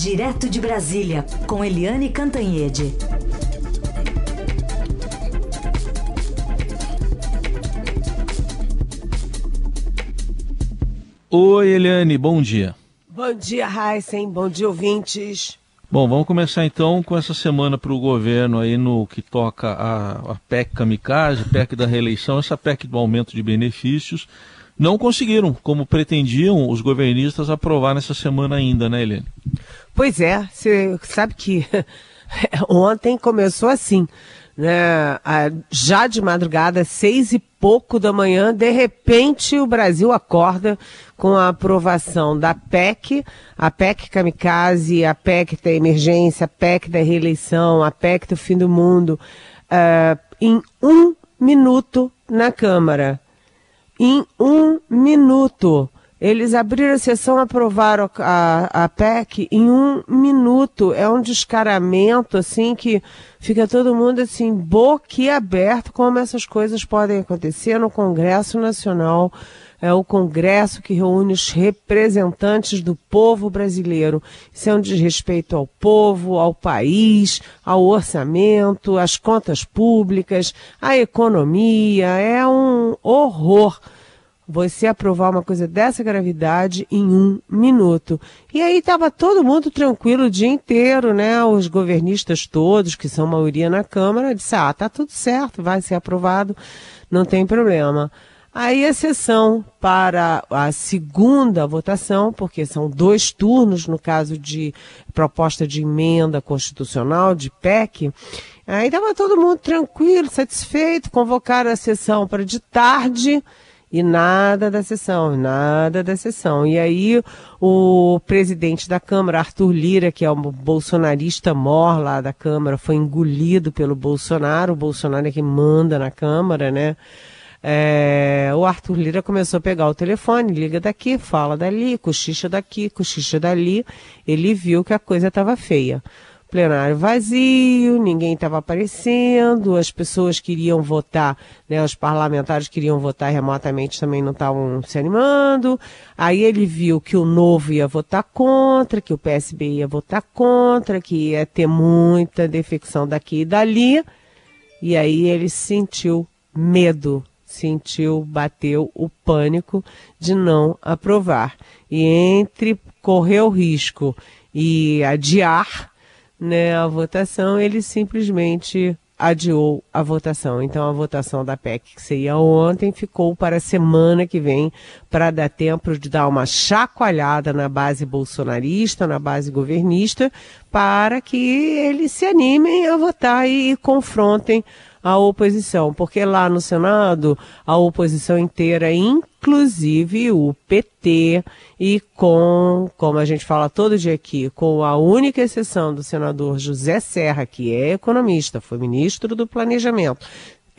Direto de Brasília, com Eliane Cantanhede. Oi, Eliane, bom dia. Bom dia, Heisen. Bom dia, ouvintes. Bom, vamos começar então com essa semana para o governo aí no que toca a, a PEC Kamikaze, PEC da reeleição, essa PEC do aumento de benefícios. Não conseguiram, como pretendiam os governistas, aprovar nessa semana ainda, né, Eliane? Pois é, você sabe que ontem começou assim né, já de madrugada, seis e pouco da manhã, de repente o Brasil acorda com a aprovação da PEC, a PEC Kamikaze, a PEC da emergência, a PEC da reeleição, a PEC do fim do mundo, uh, em um minuto na Câmara. Em um minuto. Eles abriram a sessão, aprovaram a, a PEC em um minuto. É um descaramento, assim, que fica todo mundo, assim, boquiaberto como essas coisas podem acontecer no Congresso Nacional. É o Congresso que reúne os representantes do povo brasileiro. Isso é um desrespeito ao povo, ao país, ao orçamento, às contas públicas, à economia. É um horror você aprovar uma coisa dessa gravidade em um minuto. E aí estava todo mundo tranquilo o dia inteiro, né? Os governistas todos, que são maioria na Câmara, disseram, ah, tá tudo certo, vai ser aprovado, não tem problema. Aí a sessão para a segunda votação, porque são dois turnos no caso de proposta de emenda constitucional, de PEC, aí estava todo mundo tranquilo, satisfeito, convocaram a sessão para de tarde, e nada da sessão, nada da sessão. E aí o presidente da Câmara, Arthur Lira, que é um bolsonarista mor lá da Câmara, foi engolido pelo Bolsonaro. O Bolsonaro é que manda na Câmara, né? É, o Arthur Lira começou a pegar o telefone, liga daqui, fala dali, cochicha daqui, cochicha dali. Ele viu que a coisa estava feia plenário vazio, ninguém estava aparecendo, as pessoas queriam votar, né, os parlamentares queriam votar remotamente, também não estavam se animando. Aí ele viu que o Novo ia votar contra, que o PSB ia votar contra, que ia ter muita defecção daqui e dali. E aí ele sentiu medo, sentiu, bateu o pânico de não aprovar. E entre correr o risco e adiar, né, a votação, ele simplesmente adiou a votação. Então a votação da PEC que seria ontem ficou para a semana que vem para dar tempo de dar uma chacoalhada na base bolsonarista, na base governista, para que eles se animem a votar e confrontem a oposição, porque lá no Senado a oposição inteira, inclusive o PT, e com, como a gente fala todo dia aqui, com a única exceção do senador José Serra, que é economista, foi ministro do Planejamento,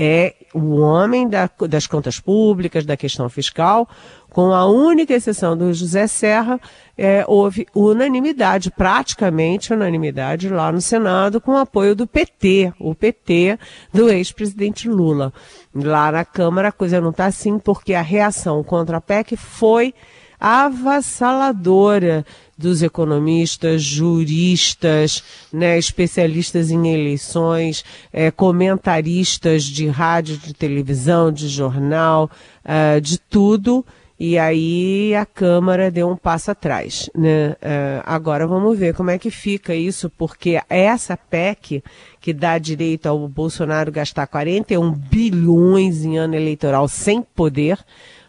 é o homem da, das contas públicas, da questão fiscal, com a única exceção do José Serra, é, houve unanimidade, praticamente unanimidade lá no Senado, com o apoio do PT, o PT do ex-presidente Lula. Lá na Câmara a coisa não está assim, porque a reação contra a PEC foi avassaladora dos economistas, juristas, né, especialistas em eleições, é, comentaristas de rádio, de televisão, de jornal, uh, de tudo. E aí a Câmara deu um passo atrás. Né? Uh, agora vamos ver como é que fica isso, porque essa PEC que dá direito ao Bolsonaro gastar 41 bilhões em ano eleitoral sem poder,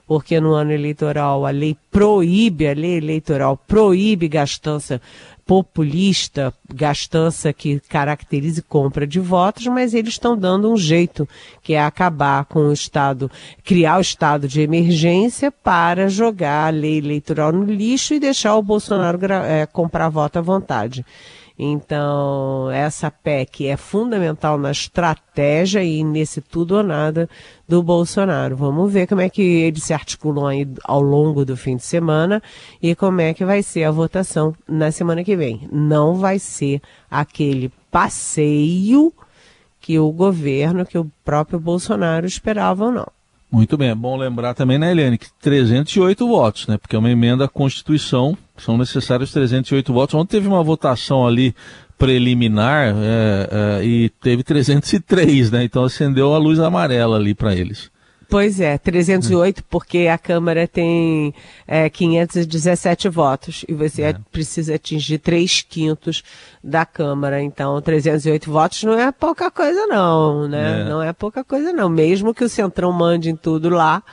porque no ano eleitoral a lei proíbe, a lei eleitoral proíbe gastança populista, gastança que caracterize compra de votos, mas eles estão dando um jeito, que é acabar com o Estado, criar o estado de emergência para jogar a lei eleitoral no lixo e deixar o Bolsonaro é, comprar voto à vontade. Então, essa PEC é fundamental na estratégia e nesse tudo ou nada do Bolsonaro. Vamos ver como é que eles se articulam aí ao longo do fim de semana e como é que vai ser a votação na semana que vem. Não vai ser aquele passeio que o governo, que o próprio Bolsonaro esperavam, não. Muito bem, é bom lembrar também, né, Eliane, que 308 votos, né? Porque é uma emenda à Constituição, são necessários 308 votos. Ontem teve uma votação ali preliminar é, é, e teve 303, né? Então acendeu a luz amarela ali para eles. Pois é, 308, porque a Câmara tem é, 517 votos e você é. precisa atingir 3 quintos da Câmara. Então, 308 votos não é pouca coisa, não, né? É. Não é pouca coisa, não. Mesmo que o Centrão mande em tudo lá,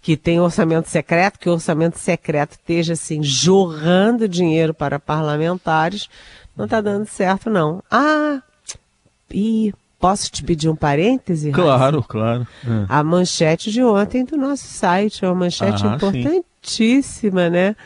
que tem orçamento secreto, que o orçamento secreto esteja assim, jorrando dinheiro para parlamentares, não está dando certo, não. Ah, e Posso te pedir um parêntese? Claro, claro. É. A manchete de ontem do nosso site, é uma manchete ah, importantíssima, sim. né?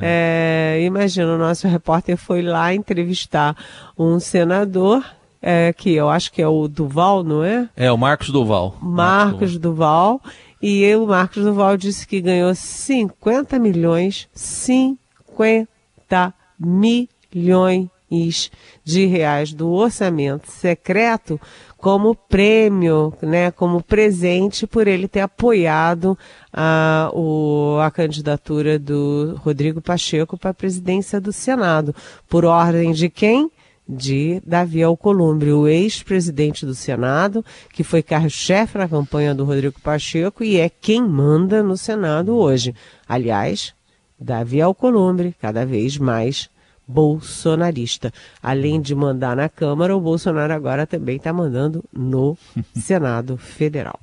É. É, imagina, o nosso repórter foi lá entrevistar um senador, é, que eu acho que é o Duval, não é? É, o Marcos Duval. Marcos, Marcos Duval. Duval. E o Marcos Duval disse que ganhou 50 milhões, 50 milhões de reais do orçamento secreto como prêmio, né, como presente por ele ter apoiado a, o, a candidatura do Rodrigo Pacheco para a presidência do Senado. Por ordem de quem? de Davi Alcolumbre, o ex-presidente do Senado, que foi carro-chefe na campanha do Rodrigo Pacheco e é quem manda no Senado hoje. Aliás, Davi Alcolumbre, cada vez mais bolsonarista. Além de mandar na Câmara, o Bolsonaro agora também está mandando no Senado Federal.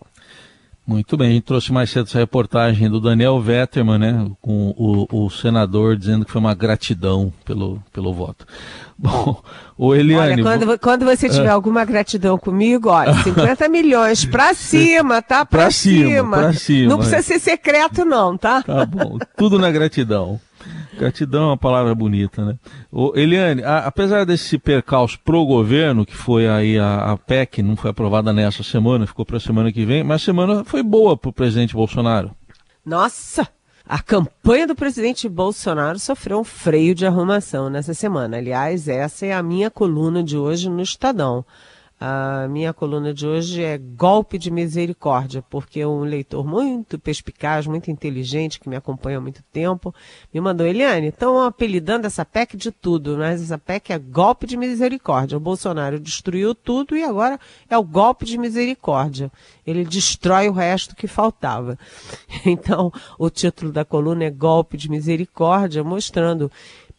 Muito bem, a gente trouxe mais cedo essa reportagem do Daniel Vetterman, né, com o, o, senador dizendo que foi uma gratidão pelo, pelo voto. Bom, o Eliane... Olha, quando, quando você tiver é. alguma gratidão comigo, olha, 50 milhões pra cima, tá? Pra, pra cima, cima. Pra cima. Não precisa é. ser secreto não, tá? Tá bom, tudo na gratidão. Gratidão é uma palavra bonita, né? O Eliane, a, apesar desse percalço pro governo, que foi aí a, a PEC, não foi aprovada nessa semana, ficou para a semana que vem, mas a semana foi boa para o presidente Bolsonaro. Nossa! A campanha do presidente Bolsonaro sofreu um freio de arrumação nessa semana. Aliás, essa é a minha coluna de hoje no Estadão. A minha coluna de hoje é Golpe de Misericórdia, porque um leitor muito perspicaz, muito inteligente, que me acompanha há muito tempo, me mandou, Eliane, estão apelidando essa PEC de tudo, mas essa PEC é Golpe de Misericórdia. O Bolsonaro destruiu tudo e agora é o golpe de misericórdia. Ele destrói o resto que faltava. Então, o título da coluna é Golpe de Misericórdia, mostrando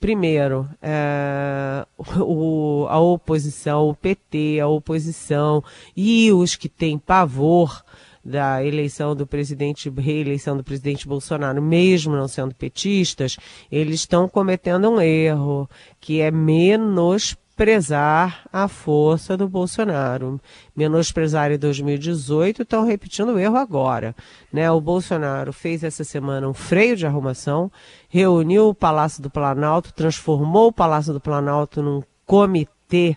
primeiro, é, o, a oposição, o PT, a oposição e os que têm pavor da eleição do presidente, reeleição do presidente Bolsonaro, mesmo não sendo petistas, eles estão cometendo um erro, que é menos menosprezar a força do Bolsonaro. Menosprezar em 2018, estão repetindo o erro agora. Né? O Bolsonaro fez essa semana um freio de arrumação, reuniu o Palácio do Planalto, transformou o Palácio do Planalto num comitê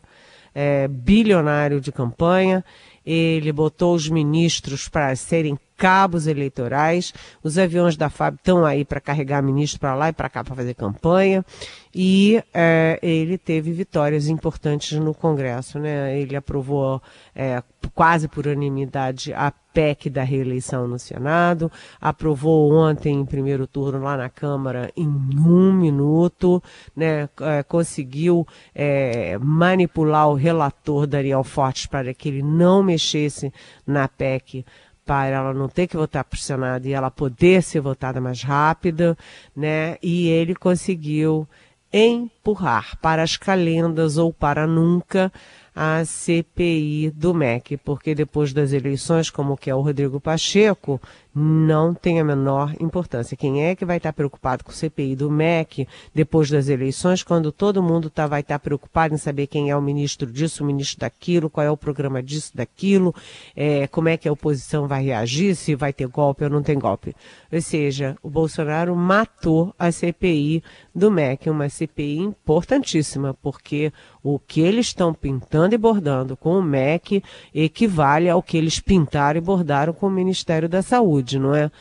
é, bilionário de campanha. Ele botou os ministros para serem cabos eleitorais. Os aviões da FAB estão aí para carregar ministro para lá e para cá para fazer campanha. E é, ele teve vitórias importantes no Congresso. Né? Ele aprovou é, quase por unanimidade a PEC da reeleição no Senado, aprovou ontem em primeiro turno lá na Câmara em um minuto, né, é, conseguiu é, manipular o relator Daniel Fortes para que ele não mexesse na PEC para ela não ter que votar Senado e ela poder ser votada mais rápida, né? E ele conseguiu empurrar para as calendas ou para nunca a CPI do MEC, porque depois das eleições, como que é o Rodrigo Pacheco, não tem a menor importância. Quem é que vai estar preocupado com o CPI do MEC depois das eleições, quando todo mundo tá, vai estar preocupado em saber quem é o ministro disso, o ministro daquilo, qual é o programa disso, daquilo, é, como é que a oposição vai reagir, se vai ter golpe ou não tem golpe. Ou seja, o Bolsonaro matou a CPI do MEC, uma CPI importantíssima, porque o que eles estão pintando e bordando com o MEC equivale ao que eles pintaram e bordaram com o Ministério da Saúde não é?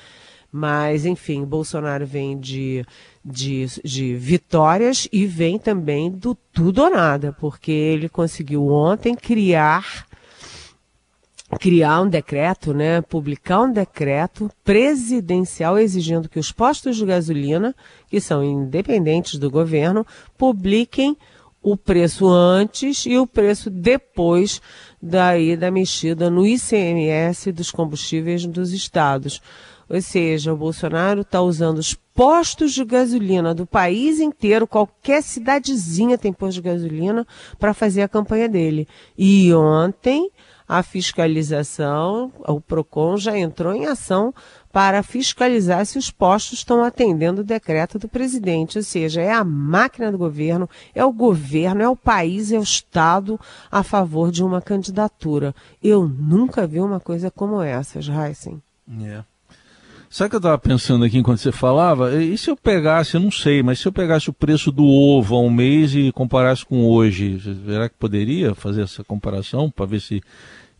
Mas, enfim, Bolsonaro vem de, de, de vitórias e vem também do tudo ou nada, porque ele conseguiu ontem criar criar um decreto, né, publicar um decreto presidencial exigindo que os postos de gasolina, que são independentes do governo, publiquem o preço antes e o preço depois daí da mexida no ICMS dos combustíveis dos estados. Ou seja, o Bolsonaro está usando os postos de gasolina do país inteiro, qualquer cidadezinha tem posto de gasolina, para fazer a campanha dele. E ontem a fiscalização, o PROCON já entrou em ação para fiscalizar se os postos estão atendendo o decreto do presidente, ou seja, é a máquina do governo, é o governo, é o país, é o Estado a favor de uma candidatura. Eu nunca vi uma coisa como essa, Heisen. É. Sabe o que eu estava pensando aqui enquanto você falava? E se eu pegasse, eu não sei, mas se eu pegasse o preço do ovo há um mês e comparasse com hoje, será que poderia fazer essa comparação para ver se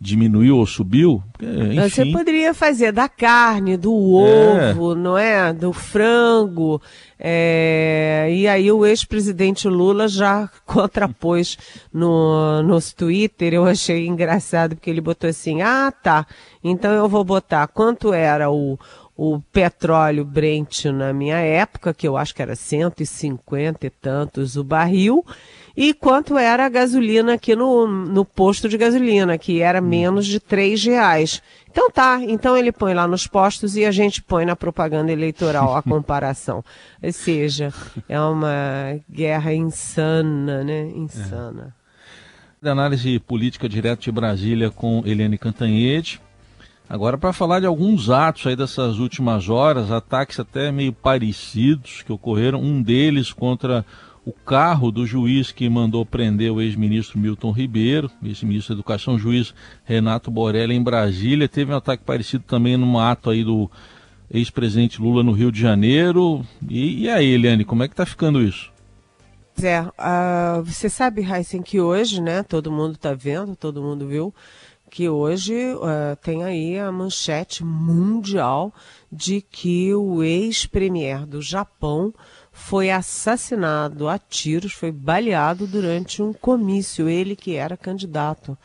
diminuiu ou subiu? Enfim. Você poderia fazer da carne, do ovo, é. não é? Do frango. É... E aí o ex-presidente Lula já contrapôs no, no Twitter. Eu achei engraçado porque ele botou assim: ah, tá. Então eu vou botar quanto era o, o petróleo Brent na minha época, que eu acho que era 150 e tantos o barril e quanto era a gasolina aqui no, no posto de gasolina, que era hum. menos de três reais. Então tá, então ele põe lá nos postos e a gente põe na propaganda eleitoral a comparação. Ou seja, é uma guerra insana, né? Insana. É. Análise política direto de Brasília com Eliane Cantanhede. Agora para falar de alguns atos aí dessas últimas horas, ataques até meio parecidos que ocorreram, um deles contra o carro do juiz que mandou prender o ex-ministro Milton Ribeiro, ex-ministro da Educação, juiz Renato Borelli, em Brasília. Teve um ataque parecido também num ato aí do ex-presidente Lula no Rio de Janeiro. E, e aí, Eliane, como é que está ficando isso? É, uh, você sabe, Heisen, que hoje, né, todo mundo está vendo, todo mundo viu, que hoje uh, tem aí a manchete mundial de que o ex-premier do Japão foi assassinado a tiros, foi baleado durante um comício, ele que era candidato.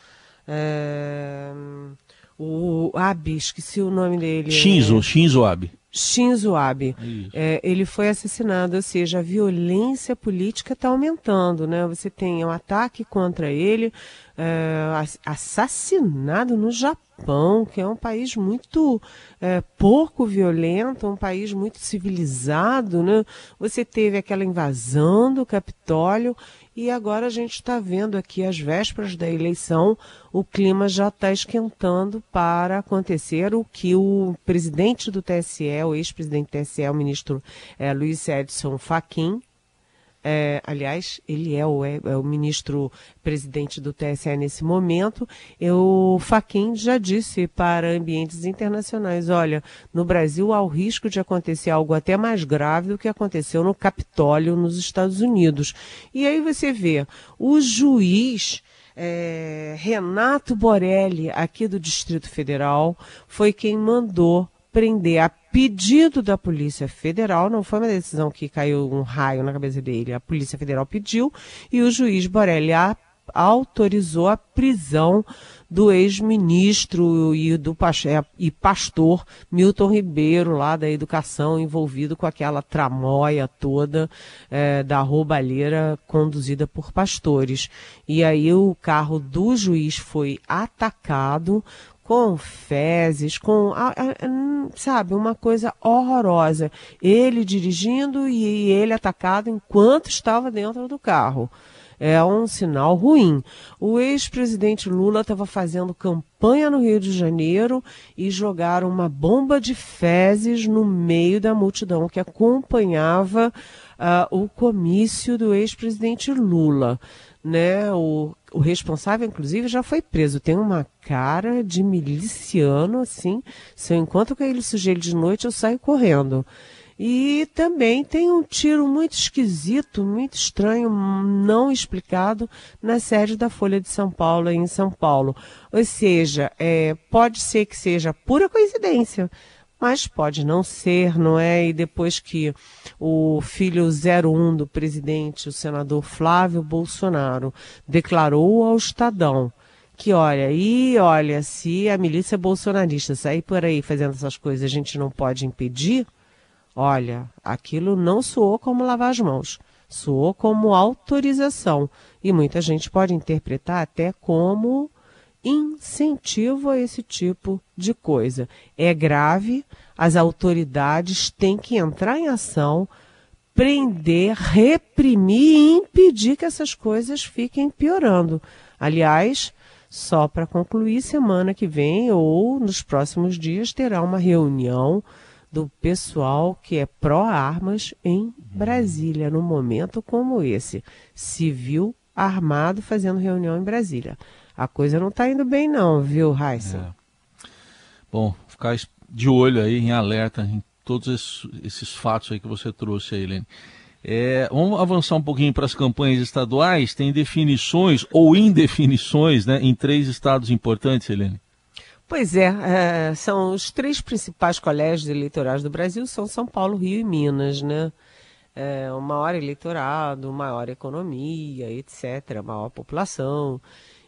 É, o Abe, esqueci o nome dele. Shinzo, é, Shinzo Abe. Shinzo Abe. É, ele foi assassinado, ou seja, a violência política está aumentando, né? Você tem um ataque contra ele, é, assassinado no Japão, que é um país muito é, pouco violento, um país muito civilizado, né? Você teve aquela invasão do Capitólio e agora a gente está vendo aqui, às vésperas da eleição, o clima já está esquentando para acontecer o que o presidente do TSE, o ex-presidente do TSE, o ministro é, Luiz Edson Fachin, é, aliás, ele é o, é, é o ministro presidente do TSE nesse momento. O Faquin já disse para ambientes internacionais: olha, no Brasil há o risco de acontecer algo até mais grave do que aconteceu no Capitólio, nos Estados Unidos. E aí você vê o juiz. É, Renato Borelli, aqui do Distrito Federal, foi quem mandou prender a pedido da Polícia Federal, não foi uma decisão que caiu um raio na cabeça dele, a Polícia Federal pediu e o juiz Borelli a, autorizou a prisão do ex-ministro e do é, e pastor Milton Ribeiro, lá da educação, envolvido com aquela tramóia toda é, da roubalheira conduzida por pastores. E aí o carro do juiz foi atacado com fezes, com, sabe, uma coisa horrorosa. Ele dirigindo e ele atacado enquanto estava dentro do carro. É um sinal ruim. O ex-presidente Lula estava fazendo campanha no Rio de Janeiro e jogaram uma bomba de fezes no meio da multidão que acompanhava uh, o comício do ex-presidente Lula né? O, o responsável, inclusive, já foi preso. Tem uma cara de miliciano, assim. Se eu encontro com aquele sujeito de noite, eu saio correndo. E também tem um tiro muito esquisito, muito estranho, não explicado, na sede da Folha de São Paulo, em São Paulo. Ou seja, é, pode ser que seja pura coincidência mas pode não ser, não é? E depois que o filho 01 do presidente, o senador Flávio Bolsonaro, declarou ao Estadão que olha, e olha, se a milícia bolsonarista sair por aí fazendo essas coisas, a gente não pode impedir. Olha, aquilo não soou como lavar as mãos, soou como autorização. E muita gente pode interpretar até como incentivo a esse tipo de coisa. É grave, as autoridades têm que entrar em ação, prender, reprimir e impedir que essas coisas fiquem piorando. Aliás, só para concluir, semana que vem ou nos próximos dias terá uma reunião do pessoal que é pró-armas em Brasília, num momento como esse. Civil armado fazendo reunião em Brasília. A coisa não está indo bem não, viu, Raíssa? É. Bom, ficar de olho aí, em alerta, em todos esses, esses fatos aí que você trouxe aí, Helene. É, vamos avançar um pouquinho para as campanhas estaduais. Tem definições ou indefinições né, em três estados importantes, Helene? Pois é, é, são os três principais colégios eleitorais do Brasil, são São Paulo, Rio e Minas, né? É, o maior eleitorado, maior economia, etc., maior população.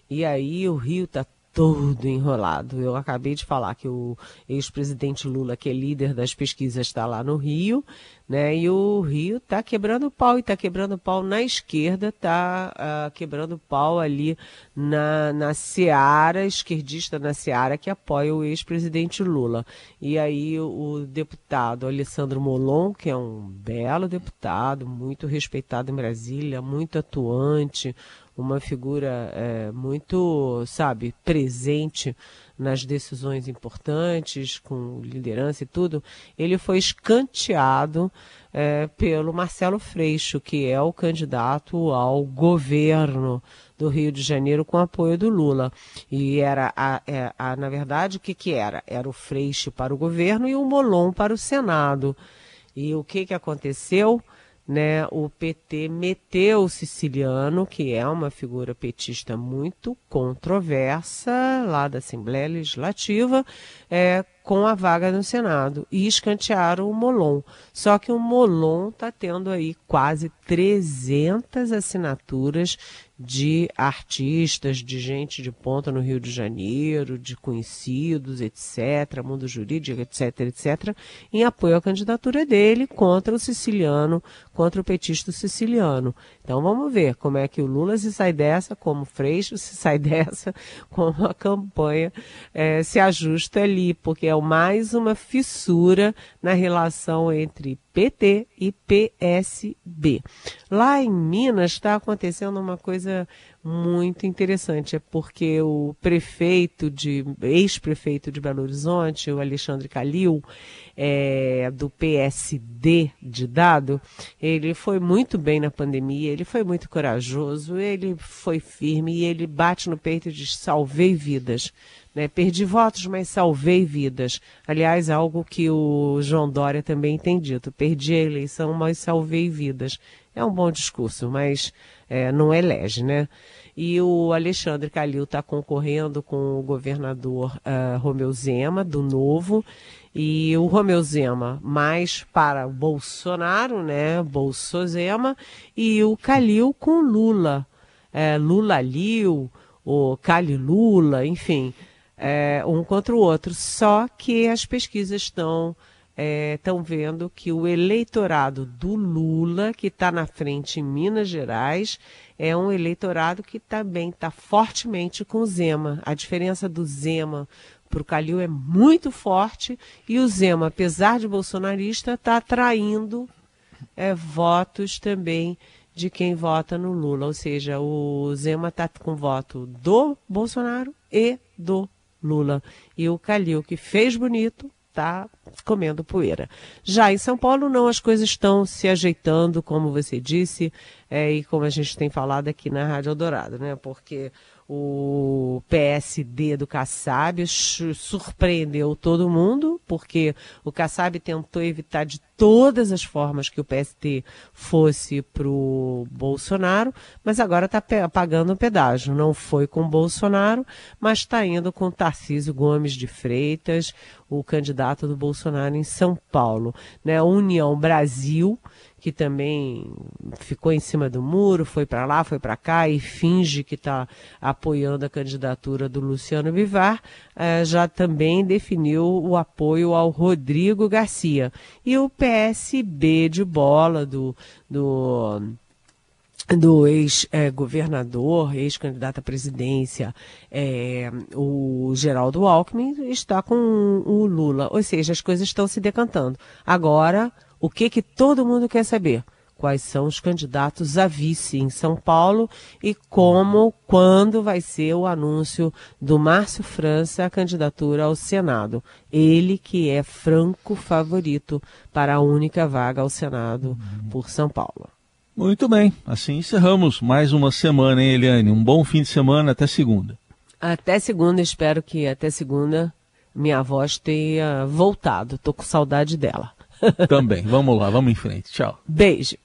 E aí o Rio está todo enrolado. Eu acabei de falar que o ex-presidente Lula, que é líder das pesquisas, está lá no Rio, né? E o Rio está quebrando pau e está quebrando pau na esquerda, está uh, ah, quebrando pau ali na, na Seara, esquerdista na Seara, que apoia o ex-presidente Lula. E aí o, o deputado Alessandro Molon, que é um belo deputado, muito respeitado em Brasília, muito atuante, uma figura é, muito, sabe, presente nas decisões importantes, com liderança e tudo, ele foi escanteado é, pelo Marcelo Freixo, que é o candidato ao governo do Rio de Janeiro com apoio do Lula. E era, a, é, a, na verdade, o que, que era? Era o Freixo para o governo e o Molon para o Senado. E o que, que aconteceu? Né, o PT meteu o siciliano, que é uma figura petista muito controversa lá da Assembleia Legislativa, é, com a vaga no Senado e escantearam o Molon. Só que o Molon está tendo aí quase 300 assinaturas de artistas, de gente de ponta no Rio de Janeiro, de conhecidos, etc., mundo jurídico, etc., etc., em apoio à candidatura dele contra o siciliano, contra o petista siciliano. Então vamos ver como é que o Lula se sai dessa, como o Freixo se sai dessa, como a campanha é, se ajusta ali, porque é mais uma fissura na relação entre PT e PSB. Lá em Minas está acontecendo uma coisa muito interessante, é porque o prefeito de, ex-prefeito de Belo Horizonte, o Alexandre Calil, é, do PSD de dado, ele foi muito bem na pandemia, ele foi muito corajoso, ele foi firme e ele bate no peito e diz: salvei vidas. Né? Perdi votos, mas salvei vidas. Aliás, algo que o João Dória também tem dito: perdi a eleição, mas salvei vidas. É um bom discurso, mas é, não elege, né? E o Alexandre Calil está concorrendo com o governador uh, Romeu Zema, do Novo, e o Romeu Zema mais para Bolsonaro, né? Bolsozema, e o Calil com Lula. É, Lula Lil, o Cali Lula, enfim, é, um contra o outro. Só que as pesquisas estão estão é, vendo que o eleitorado do Lula, que está na frente em Minas Gerais, é um eleitorado que também está fortemente com o Zema. A diferença do Zema para o Calil é muito forte e o Zema, apesar de bolsonarista, está atraindo é, votos também de quem vota no Lula. Ou seja, o Zema está com voto do Bolsonaro e do Lula. E o Calil, que fez bonito, está comendo poeira. Já em São Paulo, não, as coisas estão se ajeitando, como você disse, é, e como a gente tem falado aqui na Rádio Eldorado, né? Porque o PSD do Kassab surpreendeu todo mundo, porque o Kassab tentou evitar de todas as formas que o PST fosse para o Bolsonaro, mas agora está pagando o pedágio. Não foi com Bolsonaro, mas está indo com Tarcísio Gomes de Freitas, o candidato do Bolsonaro em São Paulo. Né? União Brasil, que também ficou em cima do muro, foi para lá, foi para cá e finge que está apoiando a candidatura do Luciano Bivar, eh, já também definiu o apoio ao Rodrigo Garcia. E o PSB de bola do, do do ex-governador, ex-candidato à presidência, é, o Geraldo Alckmin, está com o Lula. Ou seja, as coisas estão se decantando. Agora, o que, que todo mundo quer saber? Quais são os candidatos a vice em São Paulo e como, quando vai ser o anúncio do Márcio França a candidatura ao Senado. Ele que é franco favorito para a única vaga ao Senado por São Paulo. Muito bem, assim encerramos mais uma semana, hein, Eliane? Um bom fim de semana, até segunda. Até segunda, espero que até segunda minha voz tenha voltado. Tô com saudade dela. Também, vamos lá, vamos em frente. Tchau. Beijo.